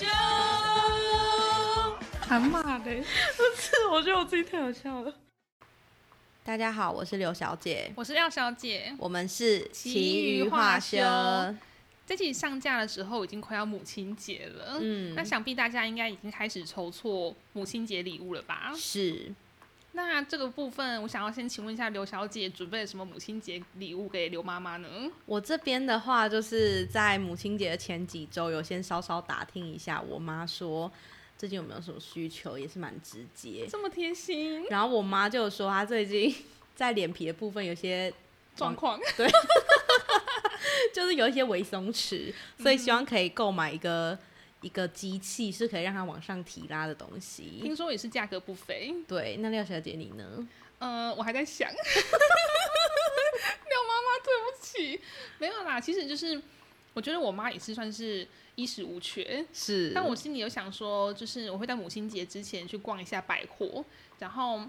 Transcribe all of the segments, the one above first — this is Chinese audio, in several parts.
秀。喊骂的，不是，我觉得我自己太好笑了。大家好，我是刘小姐，我是廖小姐。我们是奇余余话休。这集上架的时候已经快要母亲节了，嗯那想必大家应该已经开始筹措母亲节礼物了吧？是那这个部分，我想要先请问一下刘小姐，准备了什么母亲节礼物给刘妈妈呢？我这边的话，就是在母亲节的前几周，有先稍稍打听一下我妈说最近有没有什么需求，也是蛮直接。这么贴心然后我妈就说她最近在脸皮的部分有些状况，对就是有一些微松弛，所以希望可以购买一个一个机器，是可以让它往上提拉的东西。听说也是价格不菲。对，那廖小姐你呢？呃，我还在想，廖妈妈对不起，没有啦，其实就是我觉得我妈也是算是衣食无缺，是但我心里有想说，就是我会在母亲节之前去逛一下百货，然后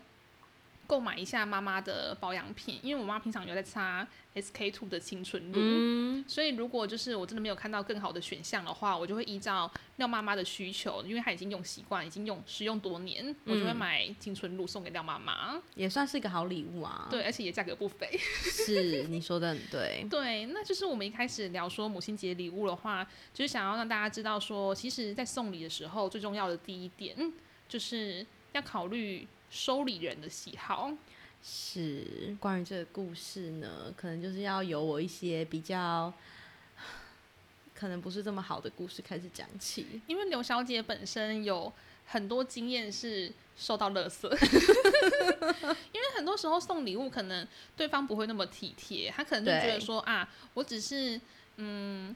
购买一下妈妈的保养品，因为我妈平常有在擦 SK two 的青春露。嗯，所以，如果就是我真的没有看到更好的选项的话，我就会依照廖妈妈的需求，因为她已经用习惯，已经用使用多年，我就会嗯买青春露送给廖妈妈。也算是一个好礼物啊。，对，而且也价格不菲。是你说的很对。对，那就是我们一开始聊说母亲节礼物的话，就是想要让大家知道说，其实，在送礼的时候，最重要的第一点就是要考虑收礼人的喜好。是关于这个故事呢，可能就是要由我一些比较，可能不是这么好的故事开始讲起。因为刘小姐本身有很多经验是受到垃圾，因为很多时候送礼物可能对方不会那么体贴，他可能就觉得说啊，我只是嗯。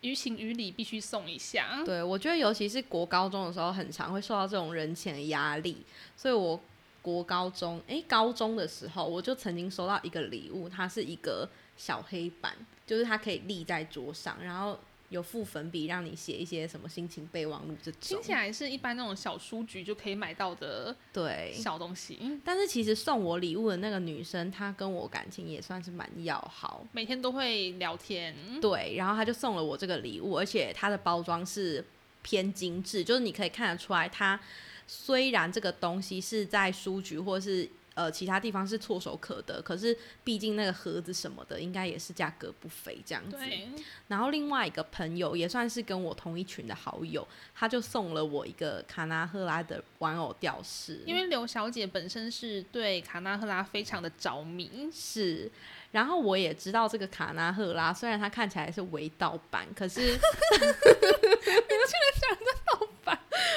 于情于理必须送一下，对，我觉得尤其是国高中的时候，很常会受到这种人情的压力，所以我国高中，诶，高中的时候，我就曾经收到一个礼物，它是一个小黑板，就是它可以立在桌上，然后有附粉笔让你写一些什么心情备忘录这种听。起来是一般那种小书局就可以买到的对，小东西。但是其实送我礼物的那个女生，她跟我感情也算是蛮要好。每天都会聊天，对，然后她就送了我这个礼物，而且它的包装是偏精致，就是你可以看得出来，它虽然这个东西是在书局或是呃其他地方是唾手可得，可是毕竟那个盒子什么的，应该也是价格不菲这样子。对，然后另外一个朋友也算是跟我同一群的好友，他就送了我一个卡纳赫拉的玩偶吊饰，因为刘小姐本身是对卡纳赫拉非常的着迷，是，然后我也知道这个卡纳赫拉，虽然它看起来是微盗版，可是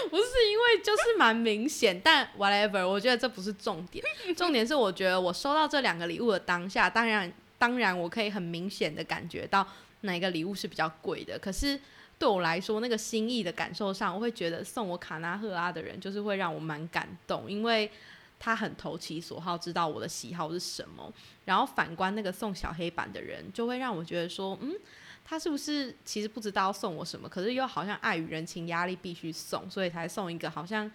不是因为就是蛮明显，但 whatever，我觉得这不是重点，重点是我觉得我收到这两个礼物的当下，当然当然我可以很明显的感觉到哪个礼物是比较贵的，可是。对我来说，那个心意的感受上，我会觉得送我卡纳赫拉的人，就是会让我蛮感动，因为他很投其所好，知道我的喜好是什么。然后反观那个送小黑板的人，就会让我觉得说，嗯，他是不是其实不知道送我什么，可是又好像碍于人情压力必须送，所以才送一个好像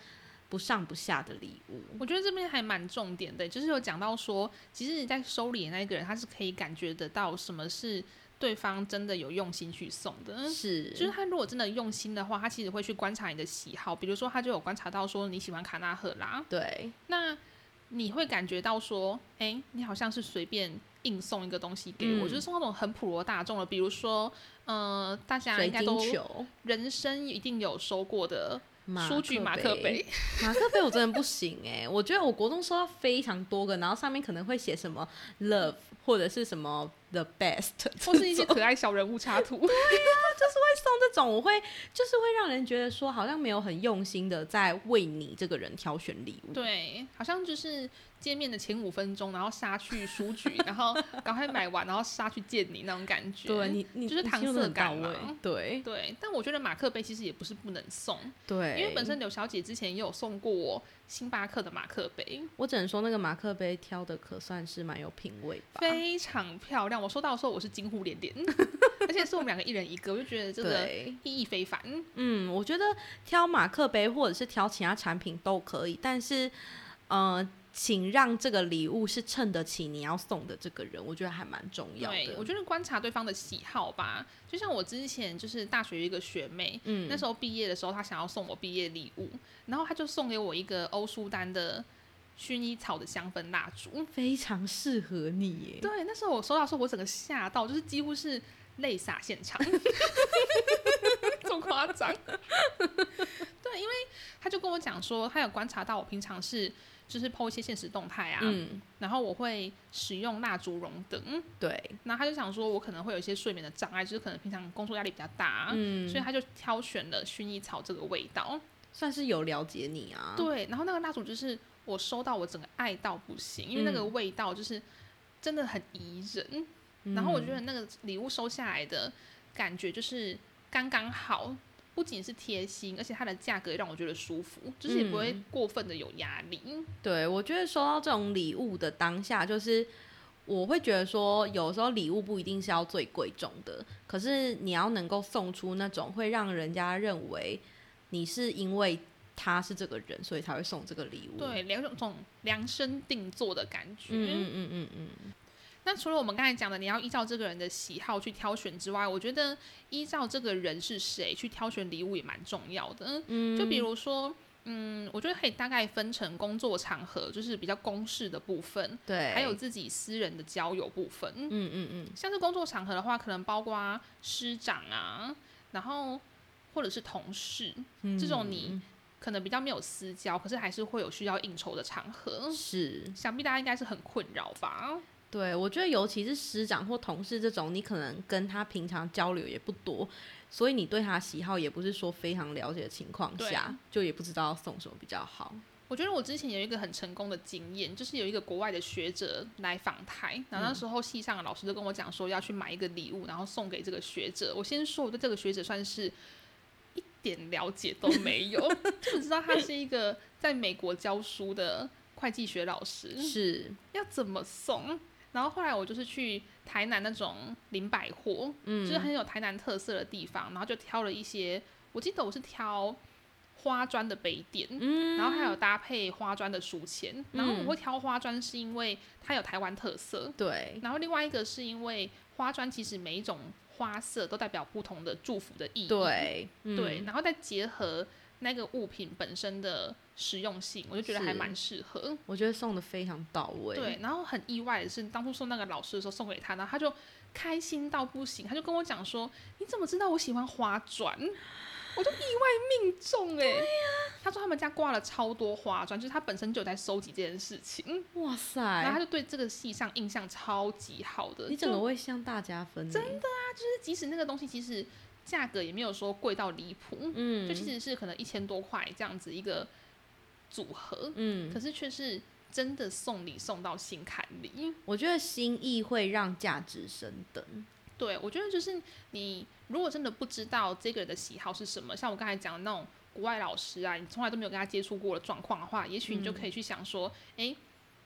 不上不下的礼物。我觉得这边还蛮重点的，就是有讲到说，其实你在收礼的那一个人，他是可以感觉得到什么是对方真的有用心去送的。是，就是他如果真的用心的话，他其实会去观察你的喜好，比如说他就有观察到说你喜欢卡纳赫拉，对，那你会感觉到说，哎、你好像是随便硬送一个东西给我，嗯。就是送那种很普罗大众的，比如说，呃，大家应该都、人生一定有收过的书局马克杯，马克杯我真的不行哎、我觉得我国中收到非常多个，然后上面可能会写什么 love 或者是什么 the best，或是一些可爱小人物插图。对呀，就是会送这种，我会就是会让人觉得说好像没有很用心的在为你这个人挑选礼物。对，好像就是见面的前五分钟，然后杀去书局，然后赶快买完，然后杀去见你那种感觉。对你，你就是搪塞感嘛位对对，但我觉得马克杯其实也不是不能送，对，因为本身柳小姐之前也有送过我星巴克的马克杯，我只能说那个马克杯挑的可算是蛮有品味吧。非常漂亮。我收到的时候我是惊呼连连，而且是我们两个一人一个，我就觉得这个，意义非凡。嗯，我觉得挑马克杯或者是挑其他产品都可以，但是呃，请让这个礼物是衬得起你要送的这个人，我觉得还蛮重要对，的。我觉得观察对方的喜好吧。就像我之前就是大学一个学妹，嗯那时候毕业的时候，她想要送我毕业礼物，然后她就送给我一个欧舒丹的薰衣草的香氛蜡烛。非常适合你耶。对，那时候我收到的时候，我整个吓到，就是几乎是泪洒现场，这么夸张？对，因为他就跟我讲说，他有观察到我平常是就是 PO 一些现实动态啊，嗯，然后我会使用蜡烛熔灯，对，那他就想说我可能会有一些睡眠的障碍，就是可能平常工作压力比较大所以他就挑选了薰衣草这个味道。算是有了解你啊。对，然后那个蜡烛就是我收到，我整个爱到不行，因为那个嗯味道就是真的很宜人。嗯，然后我觉得那个礼物收下来的感觉就是刚刚好，不仅是贴心，而且它的价格也让我觉得舒服，就是也不会嗯过分的有压力。对，我觉得收到这种礼物的当下，就是我会觉得说，有时候礼物不一定是要最贵重的，可是你要能够送出那种会让人家认为你是因为他是这个人，所以才会送这个礼物。，对，两种种量身定做的感觉。嗯嗯嗯嗯嗯，那除了我们刚才讲的，你要依照这个人的喜好去挑选之外，我觉得依照这个人是谁去挑选礼物也蛮重要的。嗯就比如说，嗯，我觉得可以大概分成工作场合，就是比较公事的部分，对，还有自己私人的交友部分。嗯嗯嗯，像是工作场合的话，可能包括师长啊，然后或者是同事，嗯这种你可能比较没有私交，可是还是会有需要应酬的场合。是想必大家应该是很困扰吧？对，我觉得尤其是师长或同事这种，你可能跟他平常交流也不多，所以你对他的喜好也不是说非常了解的情况下，就也不知道送什么比较好。我觉得我之前有一个很成功的经验，就是有一个国外的学者来访台，然后那时候系上的老师就跟我讲说要去买一个礼物，然后送给这个学者。我先说，我对这个学者算是一点了解都没有，就只知道他是一个在美国教书的会计学老师，是，要怎么送？然后后来我就是去台南那种林百货，嗯，就是很有台南特色的地方，然后就挑了一些，我记得我是挑花砖的杯垫，嗯然后还有搭配花砖的书签。然后我会挑花砖是因为它有台湾特色，对，然后另外一个是因为花砖其实每一种花色都代表不同的祝福的意义，对，对，嗯然后再结合那个物品本身的实用性，我就觉得还蛮适合。我觉得送的非常到位。对，然后很意外的是，当初送那个老师的时候送给他，然后他就开心到不行，他就跟我讲说：“你怎么知道我喜欢花砖？” 我就意外命中哎、他说他们家挂了超多花砖，就是他本身就有在收集这件事情，哇塞，然后他就对这个戏上印象超级好的。你整个就会向大家分，真的啊，就是即使那个东西其实价格也没有说贵到离谱，嗯，就其实是可能一千多块这样子一个组合，嗯，可是却是真的送礼送到心坎里。我觉得心意会让价值升等。对，我觉得就是你如果真的不知道这个人的喜好是什么，像我刚才讲的那种国外老师啊，你从来都没有跟他接触过的状况的话，也许你就可以去想说，诶，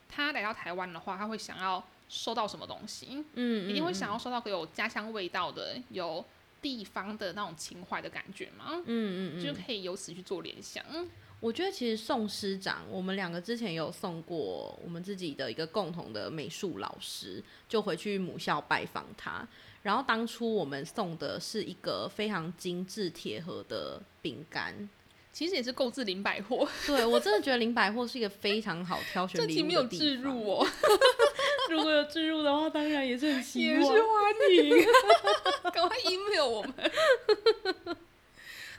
他来到台湾的话，他会想要收到什么东西？嗯，一定会嗯想要收到个有家乡味道的、有地方的那种情怀的感觉嘛？嗯嗯嗯，就可以由此去做联想。我觉得其实宋师长，我们两个之前有送过我们自己的一个共同的美术老师，就回去母校拜访他。然后当初我们送的是一个非常精致铁盒的饼干。其实也是购置林百货，对我真的觉得林百货是一个非常好挑选这礼物题没有置的地方入哦，如果有置入的话，当然也是很希望。也是欢迎，赶快 email 我们。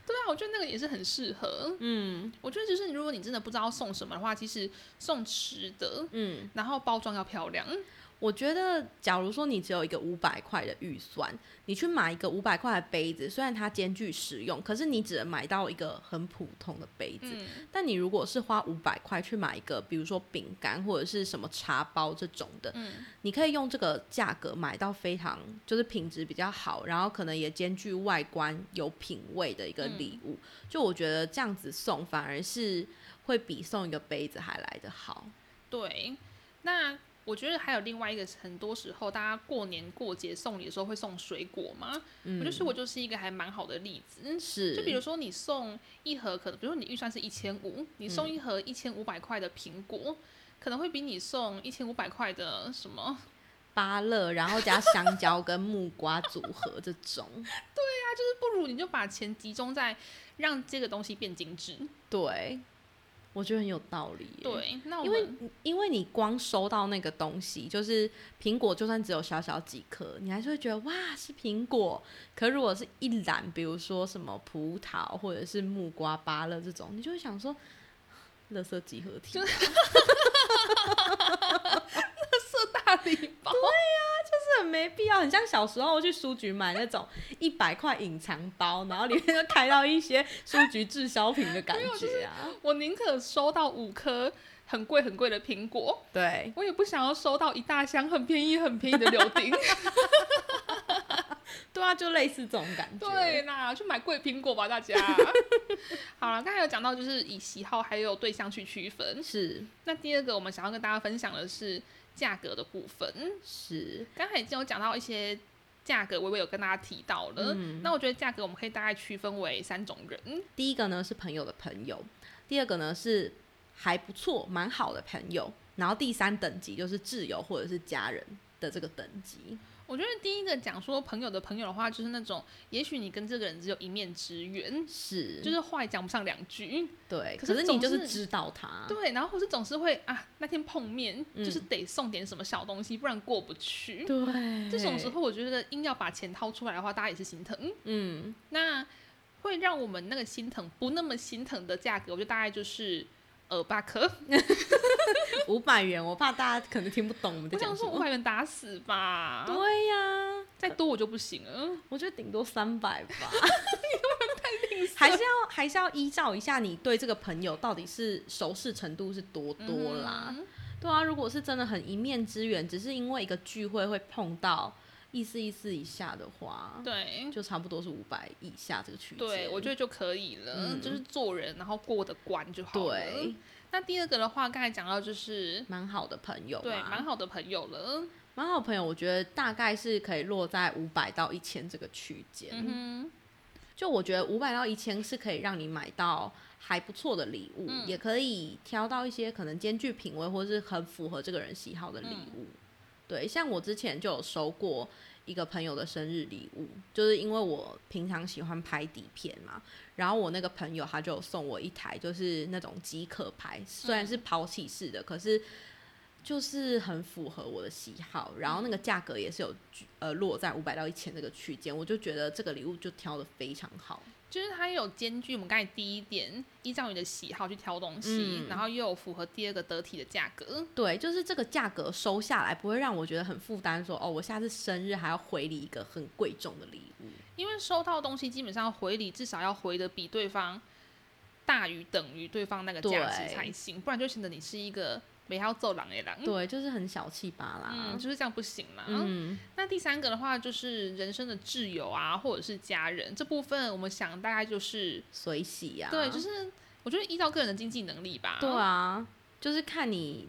对啊，我觉得那个也是很适合。嗯我觉得就是如果你真的不知道送什么的话，其实送吃的，嗯，然后包装要漂亮。我觉得，假如说你只有一个五百块的预算，你去买一个五百块的杯子，虽然它兼具实用，可是你只能买到一个很普通的杯子。嗯，但你如果是花五百块去买一个，比如说饼干或者是什么茶包这种的，嗯你可以用这个价格买到非常就是品质比较好，然后可能也兼具外观有品味的一个礼物。就我觉得这样子送，反而是会比送一个杯子还来得好。对。那我觉得还有另外一个，很多时候大家过年过节送礼的时候会送水果嘛，嗯，我觉得水果就是一个还蛮好的例子。是，就比如说你送一盒，可能比如说你预算是一千五，你送一盒一千五百块的苹果，可能会比你送一千五百块的什么，芭乐，然后加香蕉跟木瓜组合这种，对啊，就是不如你就把钱集中在让这个东西变精致。对，我觉得很有道理。对，那因为因为你光收到那个东西，就是苹果，就算只有小小几颗，你还是会觉得哇是苹果。可如果是一篮，比如说什么葡萄或者是木瓜、芭乐这种，你就会想说，垃圾集合体，色 大礼包，是很没必要，很像小时候去书局买那种一百块隐藏包，然后里面就开到一些书局滞销品的感觉啊。我宁可收到五颗很贵很贵的苹果，对，我也不想要收到一大箱很便宜很便宜的柳丁。对啊，就类似这种感觉。对啦，去买贵苹果吧，大家。好了，刚才有讲到就是以喜好还有对象去区分。是那第二个我们想要跟大家分享的是价格的部分。是，刚才已经有讲到一些价格，微微有跟大家提到了。那我觉得价格我们可以大概区分为三种人。第一个呢是朋友的朋友，第二个呢是还不错、蛮好的朋友，然后第三等级就是挚友或者是家人的这个等级。我觉得第一个讲说朋友的朋友的话，就是那种也许你跟这个人只有一面之缘，是，就是话也讲不上两句，对，可可是你就是知道他，对，然后或是总是会啊那天碰面，嗯就是得送点什么小东西，不然过不去。对，这种时候，我觉得硬要把钱掏出来的话，大家也是心疼。嗯，那会让我们那个心疼不那么心疼的价格，我觉得大概就是耳巴克。五百元，我怕大家可能听不懂我们在我想讲什么。说五百元打死吧，对呀、再多我就不行了。我觉得顶多三百吧。还是要还是要依照一下你对这个朋友到底是熟识程度是多多啦。嗯对啊，如果是真的很一面之缘，只是因为一个聚会会碰到意思意思以下的话，对。就差不多是五百以下这个区间。对，我觉得就可以了，嗯就是做人，然后过得关就好了。对，那第二个的话，刚才讲到就是蛮好的朋友，对蛮好的朋友了。蛮好朋友，我觉得大概是可以落在五百到一千这个区间。嗯就我觉得五百到一千是可以让你买到还不错的礼物，嗯也可以挑到一些可能兼具品味或是很符合这个人喜好的礼物。嗯对，像我之前就有收过一个朋友的生日礼物，就是因为我平常喜欢拍底片嘛，然后我那个朋友他就送我一台就是那种即可拍，虽然是抛弃式的，可是。就是很符合我的喜好，然后那个价格也是有呃落在五百到一千这个区间，我就觉得这个礼物就挑的非常好。就是它有兼具我们刚才第一点，依照你的喜好去挑东西，嗯然后又有符合第二个得体的价格。对，就是这个价格收下来不会让我觉得很负担，说哦，我下次生日还要回礼一个很贵重的礼物。因为收到东西基本上回礼至少要回的比对方大于等于对方那个价值才行，不然就显得你是一个没要揍狼也狼。对，就是很小气吧啦。嗯，就是这样不行嘛。嗯，那第三个的话，就是人生的挚友啊，或者是家人这部分，我们想大概就是，随喜呀、对，就是我觉得依照个人的经济能力吧。对啊，就是看你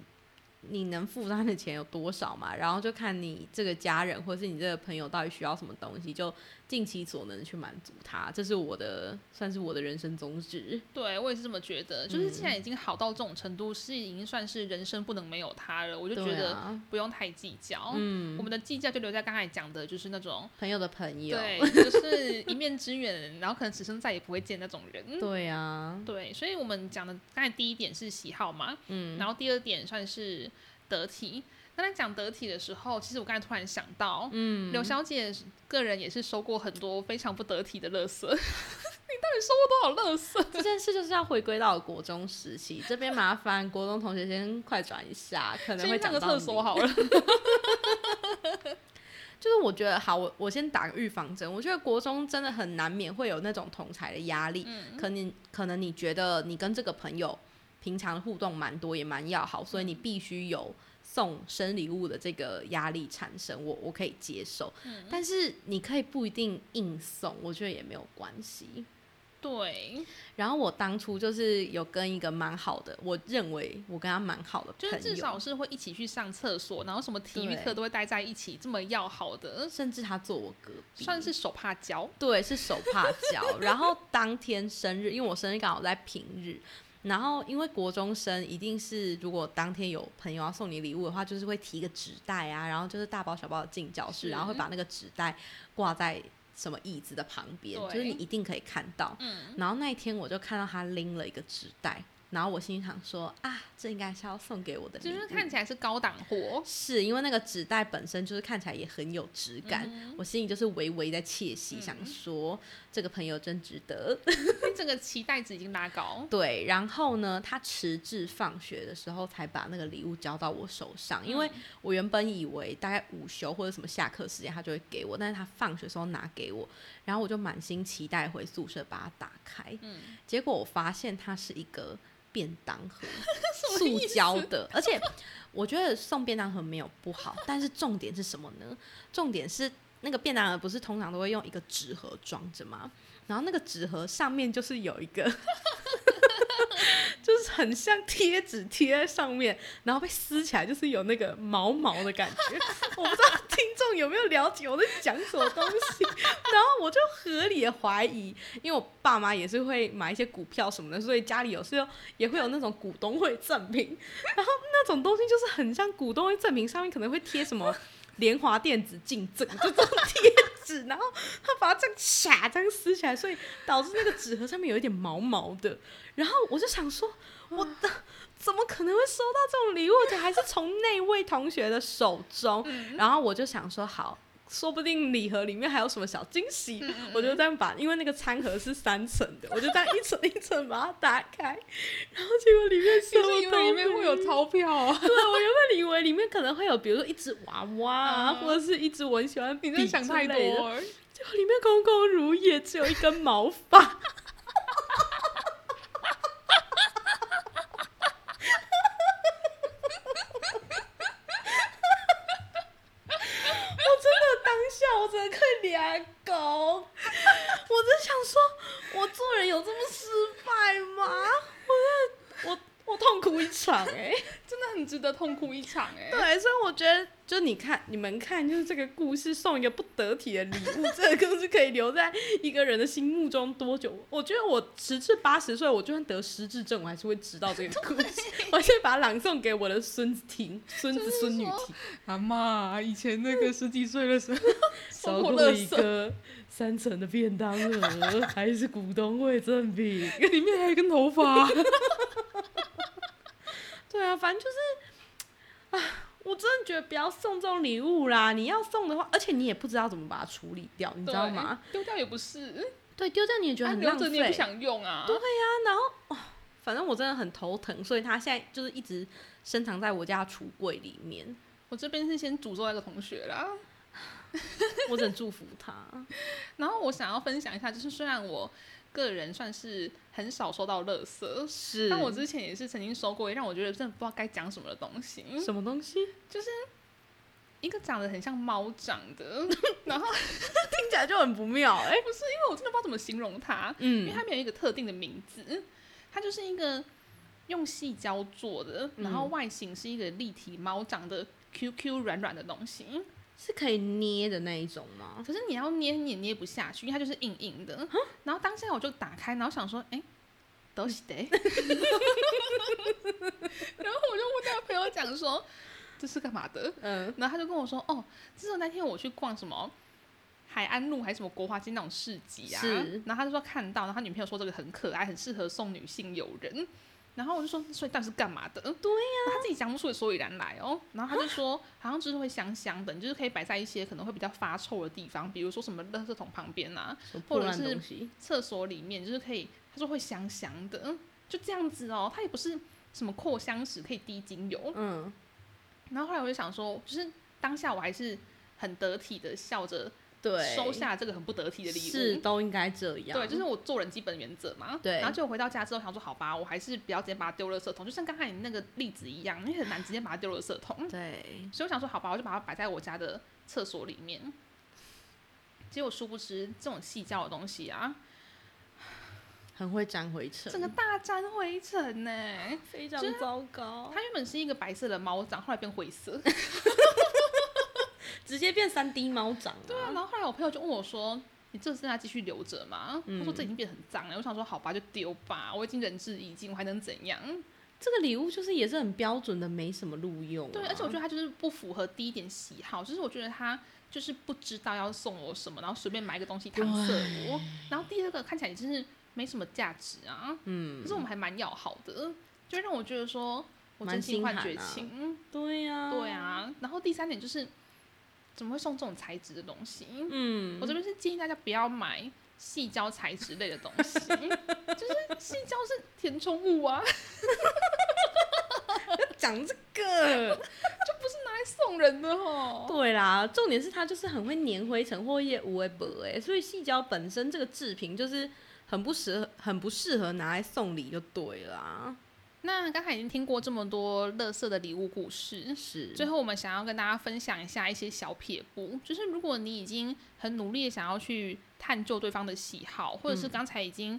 你能负担的钱有多少嘛，然后就看你这个家人或是你这个朋友到底需要什么东西，就尽其所能去满足他。这是我的算是我的人生宗旨。对我也是这么觉得。就是既嗯然已经好到这种程度，是已经算是人生不能没有他了，我就觉得不用太计较。嗯我，们的计较就留在刚才讲的，就是那种朋友的朋友，对，就是一面之缘，然后可能此生再也不会见那种人。对啊，对，所以我们讲的刚才第一点是喜好嘛，嗯，然后第二点算是得体。那在讲得体的时候，其实我刚才突然想到，嗯，刘小姐个人也是收过很多非常不得体的垃圾。你到底收过多少垃圾？这件事就是要回归到国中时期，这边麻烦国中同学先快转一下，可能会讲到厕所好了。就是我觉得好，我我先打个预防针。我觉得国中真的很难免会有那种同才的压力，嗯可能可能你觉得你跟这个朋友平常互动蛮多，也蛮要好，所以你必须有送生礼物的这个压力产生，我我可以接受。嗯但是你可以不一定硬送，我觉得也没有关系。对，然后我当初就是有跟一个蛮好的，我认为我跟他蛮好的朋友，就是至少是会一起去上厕所，然后什么体育课都会待在一起，这么要好的，甚至他坐我隔壁，算是手帕交。对，是手帕交。然后当天生日，因为我生日刚好在平日，然后因为国中生一定是如果当天有朋友要送你礼物的话，就是会提一个纸袋啊，然后就是大包小包的进教室，然后会把那个纸袋挂在什么椅子的旁边，就是你一定可以看到。嗯，然后那一天我就看到他拎了一个纸袋，然后我心里想说啊，这应该是要送给我的，就是看起来是高档货，是因为那个纸袋本身就是看起来也很有质感，嗯我心里就是微微在窃喜，想说这个朋友真值得。这个期待值已经拉高。对，然后呢，他迟至放学的时候才把那个礼物交到我手上，因为我原本以为大概午休或者什么下课时间他就会给我，但是他放学的时候拿给我，然后我就满心期待回宿舍把它打开，嗯结果我发现它是一个便当盒，塑胶的，而且我觉得送便当盒没有不好，但是重点是什么呢？重点是那个便当盒不是通常都会用一个纸盒装着吗？然后那个纸盒上面就是有一个，就是很像贴纸贴在上面，然后被撕起来就是有那个毛毛的感觉。我不知道听众有没有了解我在讲什么东西，然后我就合理的怀疑，因为我爸妈也是会买一些股票什么的，所以家里有时候也会有那种股东会赠品，然后那种东西就是很像股东会赠品，上面可能会贴什么联华电子竞赠，就这种贴纸，然后他把它这样卡这样撕起来，所以导致那个纸盒上面有一点毛毛的，然后我就想说，我的。怎么可能会收到这种礼物？而且还是从那位同学的手中。然后我就想说，好，说不定礼盒里面还有什么小惊喜。我就这样把，因为那个餐盒是三层的，我就这样一层一层把它打开，然后结果里面什么以为里面会有钞票啊？对，我原本以为里面可能会有，比如说一只娃娃啊，嗯或者是一只我很喜欢笔你在想太之类的多。结果里面空空如也，只有一根毛发。我真的当下我真的快俩狗，我在想说，我做人有这么失败吗？我真的，我我痛苦一场哎、真的很值得痛哭一场哎、对，所以我觉得，就你看，你们看，就是这个故事送一个不得体的礼物，这个故事可以留在一个人的心目中多久？我觉得我十至八十岁，我就算得失智症，我还是会知道这个故事，我还是把它朗诵给我的孙子听，孙子孙女听。阿妈以前那个十几岁的时候，收收过一个三层的便当盒，还是股东会赠品。里面还有一根头发。对啊，反正就是，啊，我真的觉得不要送这种礼物啦。你要送的话，而且你也不知道怎么把它处理掉，你知道吗？丢掉也不是，对，丢掉你也觉得啊很浪费。留着你也不想用啊。对呀然后哦，反正我真的很头疼，所以他现在就是一直深藏在我家橱柜里面。我这边是先诅咒那个同学啦。我只能祝福他。然后我想要分享一下，就是虽然我个人算是很少收到垃圾，是但我之前也是曾经收过让我觉得真的不知道该讲什么的东西，什么东西？就是一个长得很像猫长的，然后听起来就很不妙哎、不是因为我真的不知道怎么形容它，因为嗯它没有一个特定的名字，它就是一个用细胶做的，然后嗯外形是一个立体猫长的 QQ 软软的东西。是可以捏的那一种吗？可是你要捏你也捏不下去，因为它就是硬硬的。然后当下我就打开，然后想说，哎、都是的。然后我就问那个朋友讲说，这是干嘛的？嗯，然后他就跟我说，哦，这是那天我去逛什么海安路还是什么国华街那种市集啊。然后他就说看到，然后他女朋友说这个很可爱，很适合送女性友人。然后我就说，所以到底是干嘛的？对呀、他自己讲不出个所以然来哦。然后他就说，好像就是会香香的，你就是可以摆在一些可能会比较发臭的地方，比如说什么垃圾桶旁边啊，或者是？厕所里面，就是可以，他说会香香的，嗯就这样子哦。它也不是什么扩香石可以滴精油。嗯，然后后来我就想说，就是当下我还是很得体的笑着对，收下这个很不得体的礼物。是都应该这样。对，就是我做人基本原则嘛。对然后结果回到家之后，想说好吧，我还是不要直接把它丢垃圾桶，就像刚才你那个例子一样，因为很难直接把它丢垃圾桶。对，所以我想说好吧，我就把它摆在我家的厕所里面。结果殊不知，这种细胶的东西啊，很会沾灰尘，整个大沾灰尘呢。非常糟糕，它原本是一个白色的猫掌，后来变灰色。直接变三 D 猫掌对啊，然后后来我朋友就问我说：“你这次要继续留着吗？他说这已经变得很脏了。我想说好吧，就丢吧，我已经仁至义尽，我还能怎样？这个礼物就是也是很标准的，没什么录用、啊。对，而且我觉得他就是不符合第一点喜好，就是我觉得他就是不知道要送我什么，然后随便买一个东西搪塞我。然后第二个看起来也真是没什么价值啊，嗯，可是我们还蛮要好的，就让我觉得说我真心换绝情。对呀、对啊，然后第三点就是怎么会送这种材质的东西？嗯，我这边是建议大家不要买细胶材质类的东西，就是细胶是填充物啊，讲这个就，不是拿来送人的哦。对啦，重点是它就是很会粘灰尘或一些无为薄哎，所以细胶本身这个制品就是很不适合，很不适合拿来送礼就对啦。那刚才已经听过这么多乐色的礼物故事，是，最后我们想要跟大家分享一下一些小撇步，就是如果你已经很努力的想要去探究对方的喜好，或者是刚才已经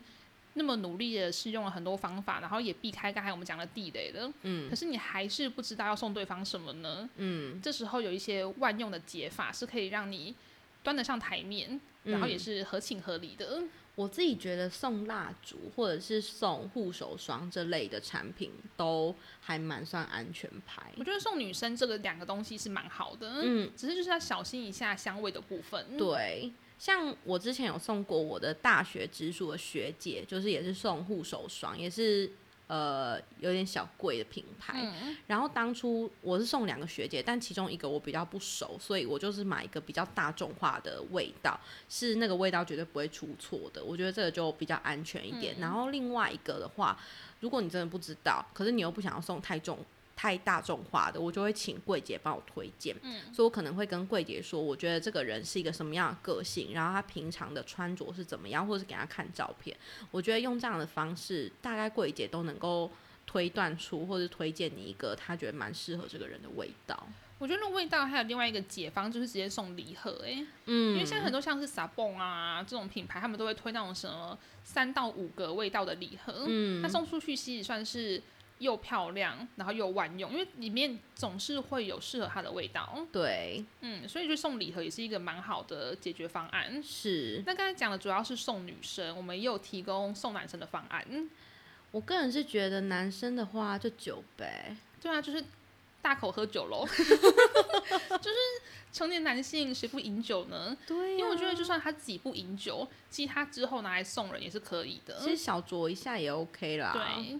那么努力的试用了很多方法，然后也避开刚才我们讲的地雷了，嗯，可是你还是不知道要送对方什么呢？嗯，这时候有一些万用的解法是可以让你端得上台面，然后也是合情合理的。我自己觉得送蜡烛或者是送护手霜这类的产品都还蛮算安全牌。我觉得送女生这个两个东西是蛮好的，嗯，只是就是要小心一下香味的部分。对，像我之前有送过我的大学直属的学姐，就是也是送护手霜，也是呃有点小贵的品牌。嗯然后当初我是送两个学姐，但其中一个我比较不熟，所以我就是买一个比较大众化的味道，是那个味道绝对不会出错的。我觉得这个就比较安全一点。然后另外一个的话，如果你真的不知道，可是你又不想要送太重。太大众化的，我就会请柜姐帮我推荐。嗯所以我可能会跟柜姐说，我觉得这个人是一个什么样的个性，然后他平常的穿着是怎么样，或者是给他看照片。我觉得用这样的方式，大概柜姐都能够推断出，或是推荐你一个他觉得蛮适合这个人的味道。我觉得那个味道还有另外一个解方，就是直接送礼盒、欸，哎，嗯因为现在很多像是 Sabon 啊这种品牌，他们都会推那种什么三到五个味道的礼盒，嗯那送出去其实算是又漂亮，然后又万用，因为里面总是会有适合它的味道，对，嗯，所以就送礼盒也是一个蛮好的解决方案。是那刚才讲的主要是送女生，我们也有提供送男生的方案。我个人是觉得男生的话就酒呗，对啊，就是大口喝酒喽，就是成年男性谁不饮酒呢？对、因为我觉得就算他自己不饮酒，其实他之后拿来送人也是可以的。其实小酌一下也 OK 啦。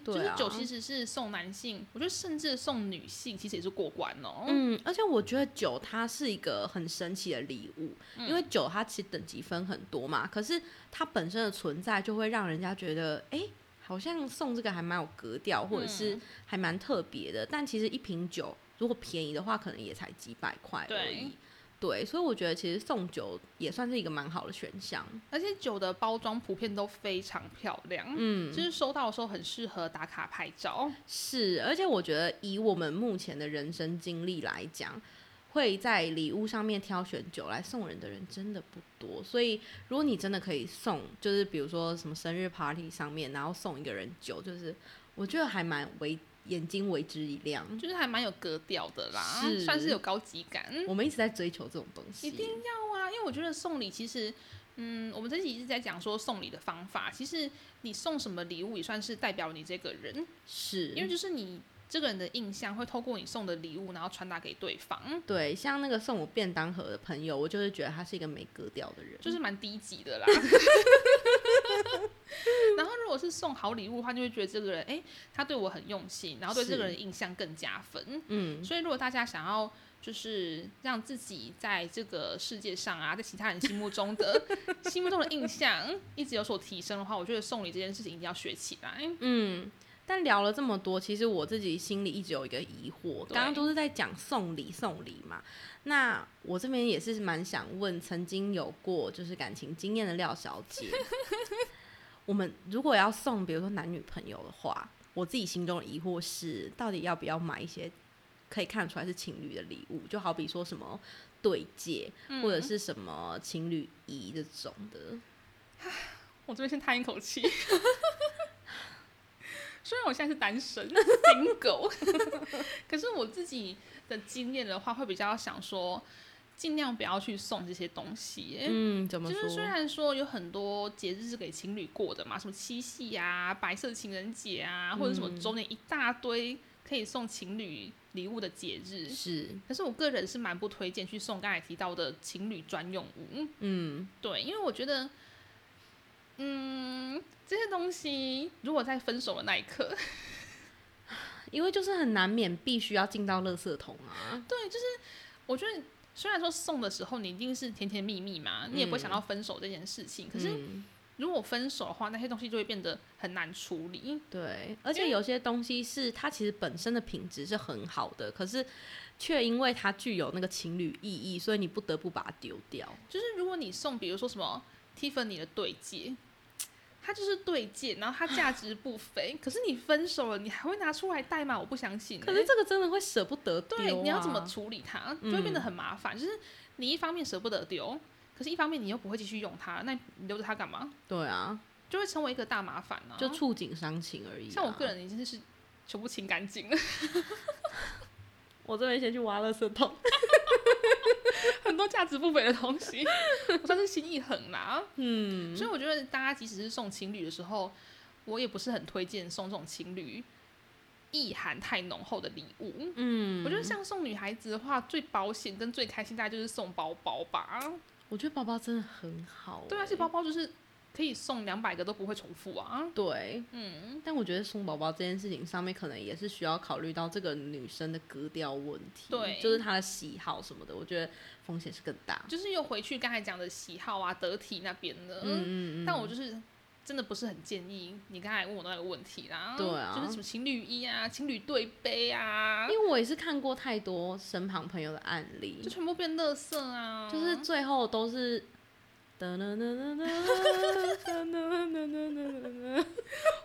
对，就是酒其实是送男性，我觉得甚至送女性其实也是过关哦。嗯，而且我觉得酒它是一个很神奇的礼物，因为酒它其实等级分很多嘛，可是它本身的存在就会让人家觉得，哎、好像送这个还蛮有格调，或者是还蛮特别的。但其实一瓶酒如果便宜的话，可能也才几百块而已。对，所以我觉得其实送酒也算是一个蛮好的选项。而且酒的包装普遍都非常漂亮，嗯，就是收到的时候很适合打卡拍照。是，而且我觉得以我们目前的人生经历来讲，会在礼物上面挑选酒来送人的人真的不多。所以，如果你真的可以送，就是比如说什么生日 party 上面，然后送一个人酒，就是我觉得还蛮为眼睛为之一亮。就是还蛮有格调的啦，是算是有高级感。我们一直在追求这种东西，一定要啊，因为我觉得送礼其实，嗯，我们这期一直在讲说送礼的方法，其实你送什么礼物也算是代表你这个人，是因为就是你这个人的印象会透过你送的礼物，然后传达给对方，对，像那个送我便当盒的朋友，我就是觉得他是一个没格调的人，就是蛮低级的啦。然后如果是送好礼物的话，就会觉得这个人，哎、他对我很用心，然后对这个人的印象更加分。嗯，所以如果大家想要就是让自己在这个世界上啊，在其他人心目中的 心目中的印象一直有所提升的话，我觉得送礼这件事情一定要学起来。嗯，但聊了这么多，其实我自己心里一直有一个疑惑，刚刚都是在讲送礼送礼嘛。那我这边也是蛮想问，曾经有过就是感情经验的廖小姐，我们如果要送，比如说男女朋友的话，我自己心中的疑惑是，到底要不要买一些可以看得出来是情侣的礼物？就好比说什么对戒，或者是什么情侣仪这种的。我这边先叹一口气。虽然我现在是单身，bingo，可是我自己的经验的话，会比较想说，尽量不要去送这些东西耶。嗯，怎么说？就是虽然说有很多节日是给情侣过的嘛，什么七夕啊、白色情人节啊，或者什么周年一大堆可以送情侣礼物的节日，是，可是我个人是蛮不推荐去送刚才提到的情侣专用物。嗯，对，因为我觉得，嗯，这些东西如果在分手的那一刻，因为就是很难免必须要进到垃圾桶啊。对，就是我觉得虽然说送的时候你一定是甜甜蜜蜜嘛，你也不会想到分手这件事情，可是嗯如果分手的话，那些东西就会变得很难处理。对，而且有些东西是它其实本身的品质是很好的，可是却因为它具有那个情侣意义，所以你不得不把它丢掉。就是如果你送，比如说什么 Tiffany 的对戒，它就是对戒，然后它价值不菲，可是你分手了，你还会拿出来戴吗？我不相信欸、可是这个真的会舍不得丢、啊。对，你要怎么处理它，就会变得很麻烦。就是你一方面舍不得丢，可是一方面你又不会继续用它，那你留着它干嘛？对啊，就会成为一个大麻烦呢、就触景伤情而已、啊。像我个，人已经是全部清干净了，我这边先去挖垃圾桶。很多价值不菲的东西，我算是心一横啦。嗯，所以我觉得大家即使是送情侣的时候，我也不是很推荐送这种情侣意涵太浓厚的礼物。嗯，我觉得像送女孩子的话，最保险跟最开心，大概就是送包包吧。我觉得包包真的很好、欸。对啊，而且包包就是可以送两百个都不会重复啊。对，嗯，但我觉得送宝宝这件事情上面，可能也是需要考虑到这个女生的格调问题，对就是她的喜好什么的，我觉得风险是更大。就是又回去刚才讲的喜好啊、得体那边的。嗯嗯嗯。但我就是真的不是很建议你刚才问我的那个问题啦。对啊就是什么情侣衣啊、情侣对杯啊因，为我也是看过太多身旁朋友的案例就，全部变乐色啊。就是最后都是。哒啦啦啦啦哒啦啦啦啦啦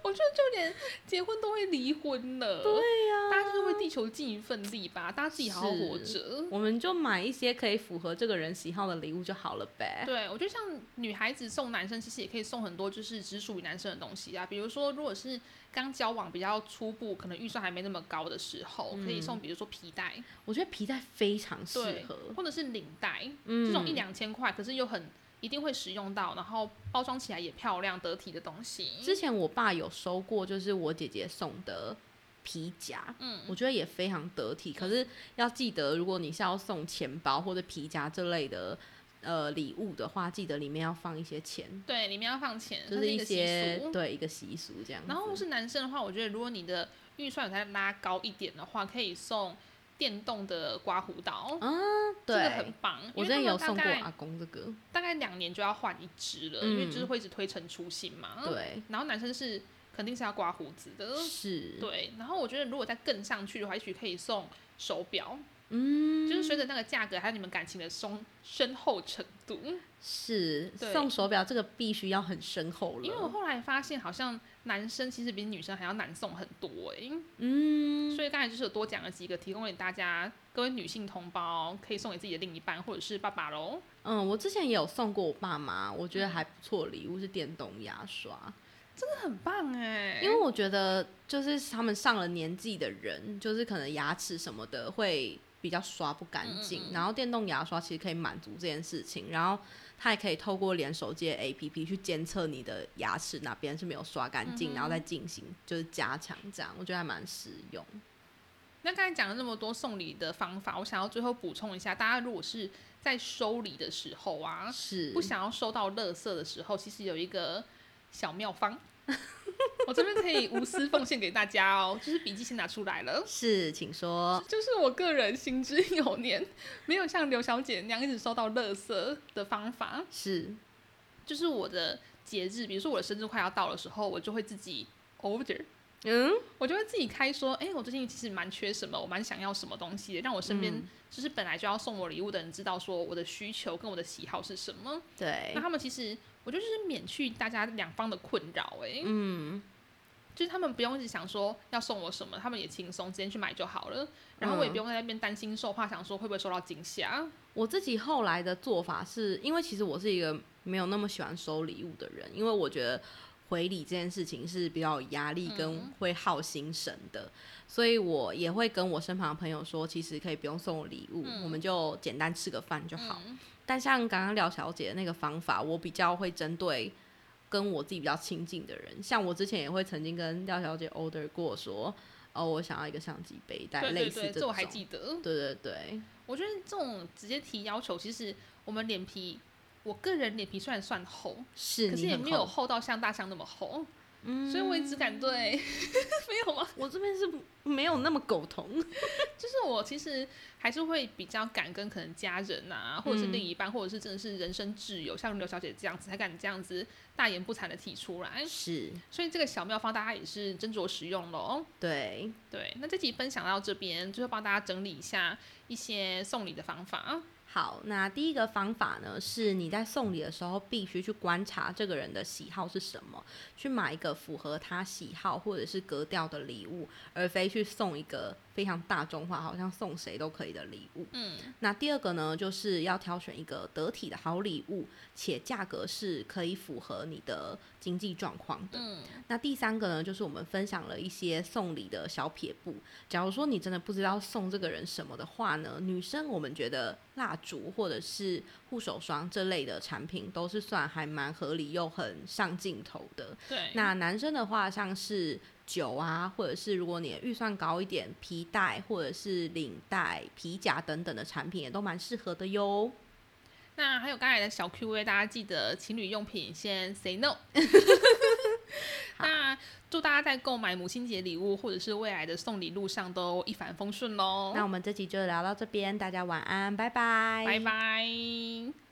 我觉得就连结婚都会离婚了。对呀、大家就是为地球尽一份力吧，大家自己好好活着。我们就买一些可以符合这个人喜好的礼物就好了呗。对，我觉得像女孩子送男生，其实也可以送很多就是只属于男生的东西啊。比如说，如果是刚交往比较初步，可能预算还没那么高的时候，可以送比如说皮带，我觉得皮带非常适合，，或者是领带，嗯这种一两千块，可是又很一定会使用到，然后包装起来也漂亮得体的东西。之前我爸有收过，就是我姐姐送的皮夹，嗯，我觉得也非常得体。可是要记得，如果你是要送钱包或者皮夹这类的呃礼物的话，记得里面要放一些钱，对，里面要放钱，就是一。些对一个习俗这样。然后是男生的话，我觉得如果你的预算有再拉高一点的话，可以送电动的刮胡刀，啊，这个很，棒。我之前有送过阿公这个，大概两年就要换一支了，嗯因为就是会一直推陈出新嘛。。对，然后男生是肯定是要刮胡子的，是，对。然后我觉得如果再更上去的话，也许可以送手表，嗯，就是随着那个价格还有你们感情的深深厚程度。是送手表这个必须要很深厚了，因为我后来发现，好像男生其实比女生还要难送很多哎、嗯，所以刚才就是有多讲了几个，提供给大家各位女性同胞，可以送给自己的另一半或者是爸爸喽。嗯，我之前也有送过我爸妈，我觉得还不错礼物是电动牙刷，真的很棒哎、因为我觉得就是他们上了年纪的人，就是可能牙齿什么的会比较刷不干净，然后电动牙刷其实可以满足这件事情，然后它也可以透过连手机的 APP 去监测你的牙齿哪边是没有刷干净，然后再进行就是加强这样，我觉得还蛮实用。那刚才讲了那么多送礼的方法，我想要最后补充一下，大家如果是在收礼的时候啊，是不想要收到垃圾的时候，其实有一个小妙方，我这边可以无私奉献给大家哦，就是笔记先拿出来了。是，请说。就是我个人行之有年，没有像刘小姐那样一直收到垃圾的方法，是，就是我的节日，比如说我的生日快要到的时候，我就会自己 order，嗯，我就会自己开说，哎、我最近其实蛮缺什么，我蛮想要什么东西的，让我身边嗯就是本来就要送我礼物的人知道说我的需求跟我的喜好是什么。对那，他们其实我觉得就是免去大家两方的困扰，哎，嗯，就是他们不用一直想说要送我什么，他们也轻松直接去买就好了，然后我也嗯。不用在那边担心受怕，想说会不会受到惊吓。我自己后来的做法是，因为其实我是一个没有那么喜欢收礼物的人，因为我觉得回礼这件事情是比较有压力跟嗯会耗心神的，所以我也会跟我身旁的朋友说，其实可以不用送我礼物，嗯我们就简单吃个饭就好。嗯但像刚刚廖小姐的那个方法，我比较会针对跟我自己比较亲近的人，像我之前也会曾经跟廖小姐 order 过说，哦，我想要一个相机背带，对对对，类似这这我还记得。对对对，我觉得这种直接提要求，其实我们脸皮，我个人脸皮虽然算厚，是可是也没有厚厚到像大象那么厚，嗯所以我也只敢对，没有吗？我这边是没有那么苟同，就是我其实还是会比较敢跟可能家人啊，或者是嗯另一半，或者是真的是人生挚友，像刘小姐这样子，才敢这样子大言不惭的提出来。是所以这个小妙方大家也是斟酌使用喽。对。对，那这集分享到这边，就是帮大家整理一下一些送礼的方法。好，那第一个方法呢，是你在送礼的时候必须去观察这个人的喜好是什么，去买一个符合他喜好或者是格调的礼物，而非去送一个非常大众化，好像送谁都可以的礼物。嗯，那第二个呢，就是要挑选一个得体的好礼物，且价格是可以符合你的经济状况的。嗯那第三个呢，就是我们分享了一些送礼的小撇步。假如说你真的不知道送这个人什么的话呢，女生我们觉得蜡烛或者是护手霜这类的产品都是算还蛮合理又很上镜头的。对。那男生的话，像是酒啊，或者是如果你的预算高一点，皮带或者是领带、皮夹等等的产品也都蛮适合的哟。那还有刚才的小 Q&A，大家记得情侣用品先 say no。那祝大家在购买母亲节礼物或者是未来的送礼路上都一帆风顺喽！那我们这集就聊到这边，大家晚安，拜拜，拜拜。